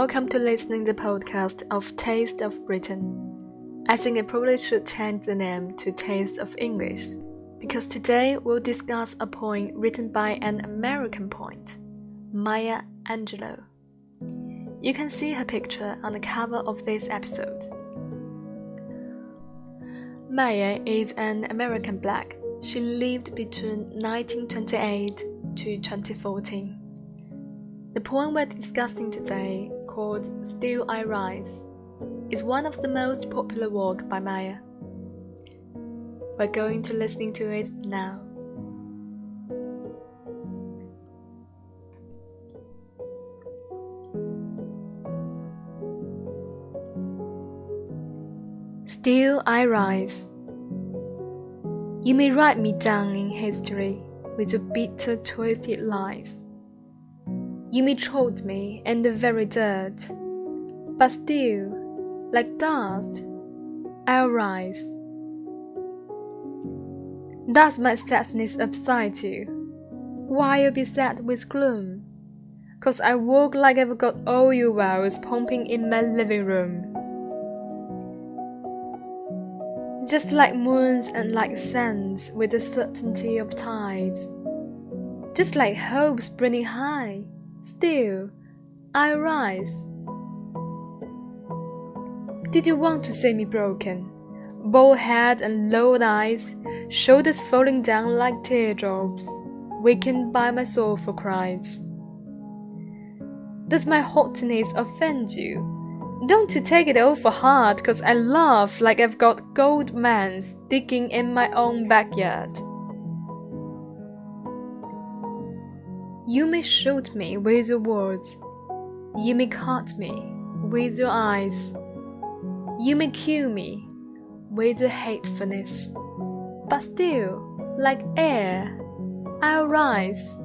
Welcome to listening the podcast of Taste of Britain. I think I probably should change the name to Taste of English because today we'll discuss a poem written by an American poet, Maya Angelou. You can see her picture on the cover of this episode. Maya is an American black. She lived between 1928 to 2014. The poem we're discussing today, called Still I Rise, is one of the most popular work by Maya. We're going to listening to it now. Still I rise. You may write me down in history with your bitter, twisted lies. You may trod me in the very dirt, but still, like dust, I'll rise. Does my sadness upset you? Why you beset with gloom? Cause I walk like I've got oil wells pumping in my living room. Just like moons and like suns with the certainty of tides. Just like hopes burning high Still, I rise. Did you want to see me broken? Bald head and lowered eyes, shoulders falling down like teardrops, weakened by my soulful cries. Does my haughtiness offend you? Don't you take it all for heart, cause I laugh like I've got gold mines digging in my own backyard. You may shoot me with your words, you may cut me with your eyes, you may kill me with your hatefulness, but still, like air, I'll rise.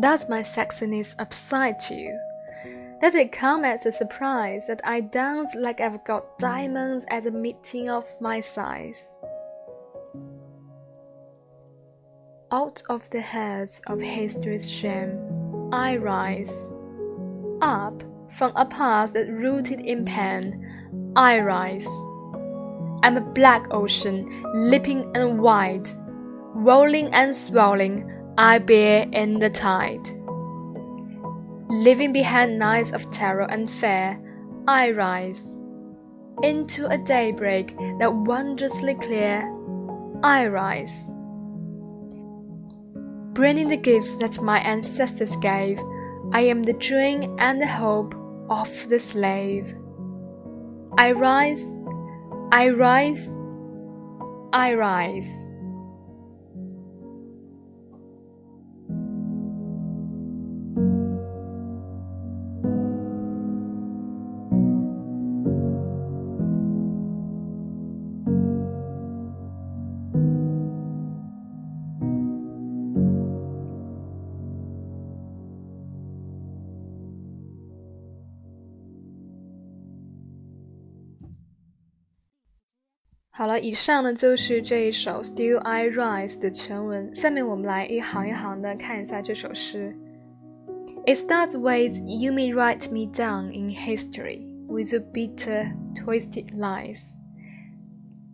Does my sexiness upset you? Does it come as a surprise that I dance like I've got diamonds at the meeting of my size? Out of the heads of history's shame, I rise. Up from a past that rooted in pain, I rise. I'm a black ocean, leaping and wide, rolling and swelling, I bear in the tide. Leaving behind nights of terror and fear, I rise. Into a daybreak that wondrously clear, I rise bringing the gifts that my ancestors gave. I am the dream and the hope of the slave. I rise, I rise, I rise. 好了，以上呢就是这一首《Still I Rise》的全文。下面我们来一行一行的看一下这首诗。It starts with "You may write me down in history with your bitter, twisted lies."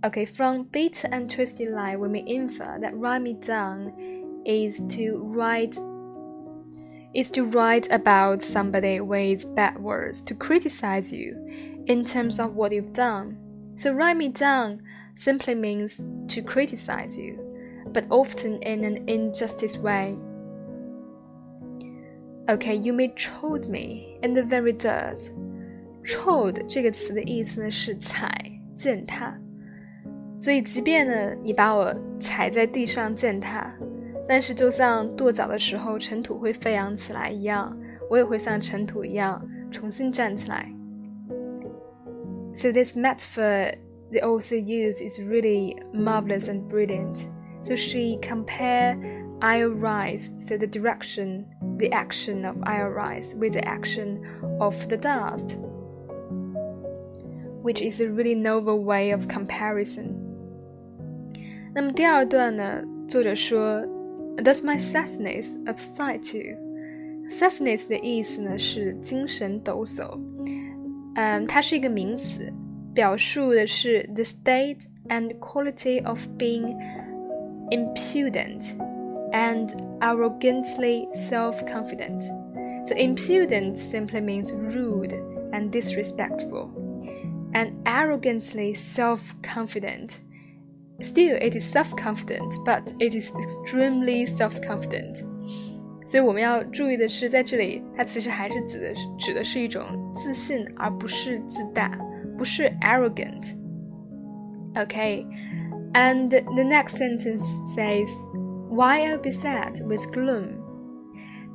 Okay, from bitter and twisted lie, we may infer that write me down is to write is to write about somebody with bad words to criticize you in terms of what you've done. So write me down simply means to criticize you, but often in an injustice way. Okay, you may trod me in the very dirt. Trod 这个词的意思呢是踩、践踏，所以即便呢你把我踩在地上践踏，但是就像跺脚的时候尘土会飞扬起来一样，我也会像尘土一样重新站起来。So this metaphor they also use is really marvelous and brilliant. So she compare I'll rise, so the direction, the action of I'll rise with the action of the dust, which is a really novel way of comparison. 那么第二段呢，作者说，Does my sassiness upset you? Sassiness 的意思呢是精神抖擞，嗯，它是一个名词，表述的是 the state and quality of being impudent and arrogantly self-confident. So impudent simply means rude and disrespectful, and arrogantly self-confident. Still, it is self-confident, but it is extremely self-confident. 所以我们要注意的是，在这里它其实还是指的是指的是一种自信，而不是自大， 不是 arrogant。Okay, and the next sentence says, "Why are beset with gloom?"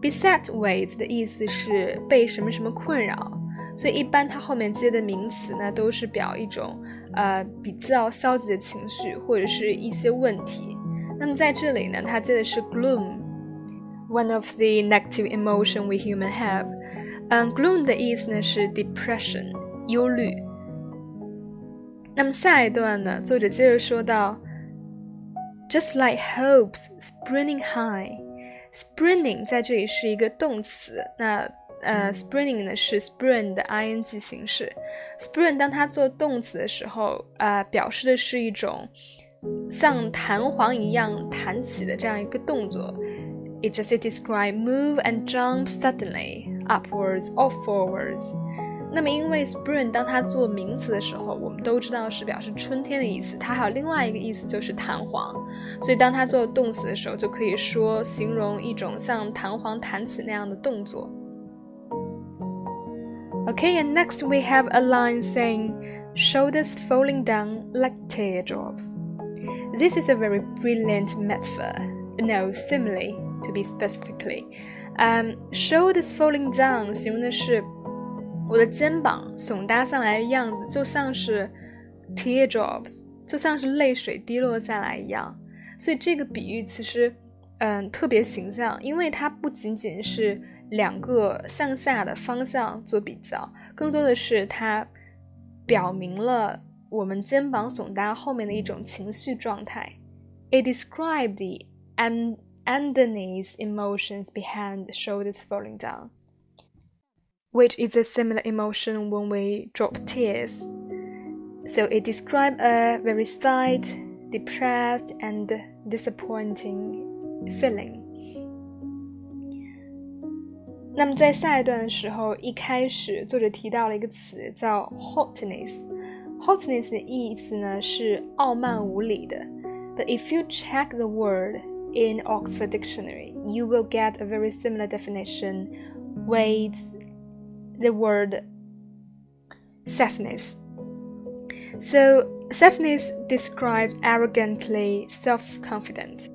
Beset with 的意思是被什么什么困扰，所以一般它后面接的名词呢，都是表一种呃比较消极的情绪或者是一些问题。那么在这里呢，它接的是 gloom。one of the negative emotion we human have。嗯，gloom 的意思呢是 depression，忧虑。 那么下一段呢，作者接着说到，just like hopes springing high。springing 在这里是一个动词，那呃，springing 呢是 spring 的 ing 形式。spring 当它做动词的时候，呃，表示的是一种像弹簧一样弹起的这样一个动作。it just describe move and jump suddenly upwards or forwards。那么，因为 spring 当它做名词的时候，我们都知道是表示春天的意思，它还有另外一个意思就是弹簧。所以，当它做动词的时候，就可以说形容一种像弹簧弹起那样的动作。Okay, and next we have a line saying, shoulders falling down like teardrops. This is a very brilliant metaphor, no simile to be specifically. Um, shoulders falling down 形容的是 我的肩膀耸搭上来的样子，就像是 teardrops，就像是泪水滴落下来一样。所以这个比喻其实，嗯，特别形象，因为它不仅仅是两个向下的方向做比较，更多的是它表明了我们肩膀耸搭后面的一种情绪状态。It describes the and underneath emotions behind shoulders falling down, which is a similar emotion when we drop tears. So it describes a very sad, depressed, and disappointing feeling. 那么在下一段的时候，一开始作者提到了一个词叫 haughtiness。haughtiness 的意思呢是傲慢无理的。But if you check the word in Oxford Dictionary, you will get a very similar definition: waves the word sassiness. So, sassiness describes arrogantly self confident,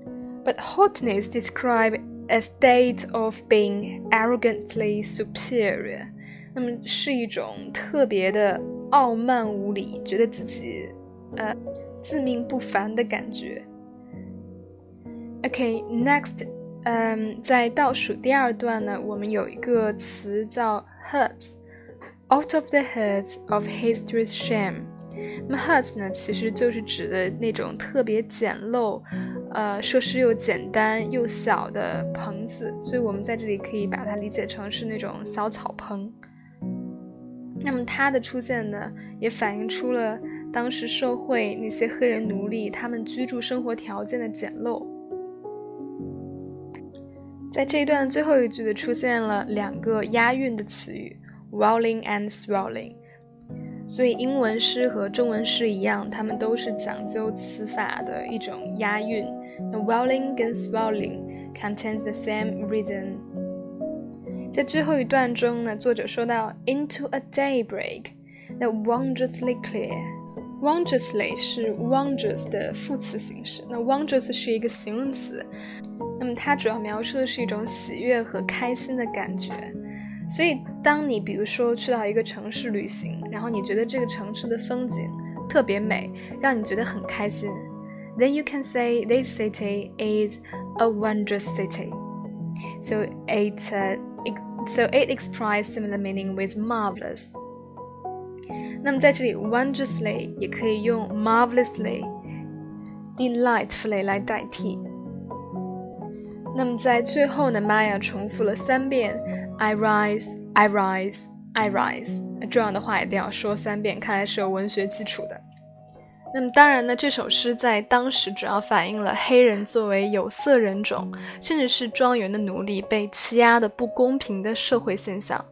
but haughtiness describes a state of being arrogantly superior. 那么是一种特别的傲慢无礼，觉得自己呃自命不凡的感觉。Okay, next 嗯，在倒数第二段呢，我们有一个词叫 hurts，out of the hurts of history's shame。那么 hurts 呢，其实就是指的那种特别简陋，呃，设施又简单又小的棚子，所以我们在这里可以把它理解成是那种小草棚。那么它的出现呢，也反映出了当时社会那些黑人奴隶他们居住生活条件的简陋。在这一段最后一句的出现了两个押韵的词语，rolling and swelling，所以英文诗和中文诗一样，它们都是讲究词法的一种押韵。那 rolling 跟 swelling contains the same rhythm。在最后一段中呢，作者说到 into a daybreak，那 wondrously clear，wondrously 是 wondrous 的副词形式，那 wondrous 是一个形容词。那么它主要描述的是一种喜悦和开心的感觉，所以当你比如说去到一个城市旅行，然后你觉得这个城市的风景特别美，让你觉得很开心，then you can say this city is a wondrous city. So it uh, so it expresses similar meaning with marvelous. 那么在这里，wondrously 也可以用 marvelously、delightfully 来代替。 那么在最后呢，Maya 重复了三遍：I rise, I rise, I rise。重要的话一定要说三遍，看来是有文学基础的。那么当然呢，这首诗在当时主要反映了黑人作为有色人种，甚至是庄园的奴隶被欺压的不公平的社会现象。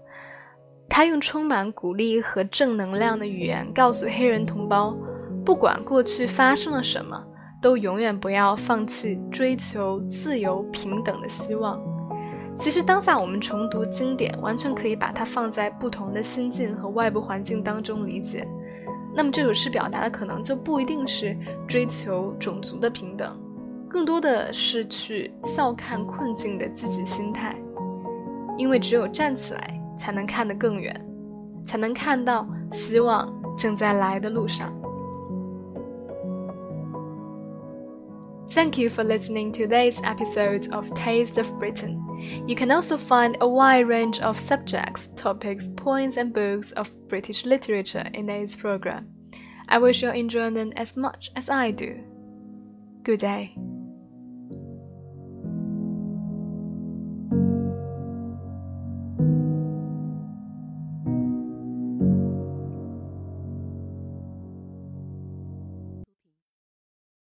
他用充满鼓励和正能量的语言告诉黑人同胞，不管过去发生了什么。都永远不要放弃追求自由平等的希望。其实当下我们重读经典，完全可以把它放在不同的心境和外部环境当中理解。那么这首诗表达的可能就不一定是追求种族的平等，更多的是去笑看困境的积极心态。因为只有站起来，才能看得更远，才能看到希望正在来的路上。Thank you for listening to today's episode of Taste of Britain. You can also find a wide range of subjects, topics, points, and books of British literature in this program. I wish you enjoy them as much as I do. Good day.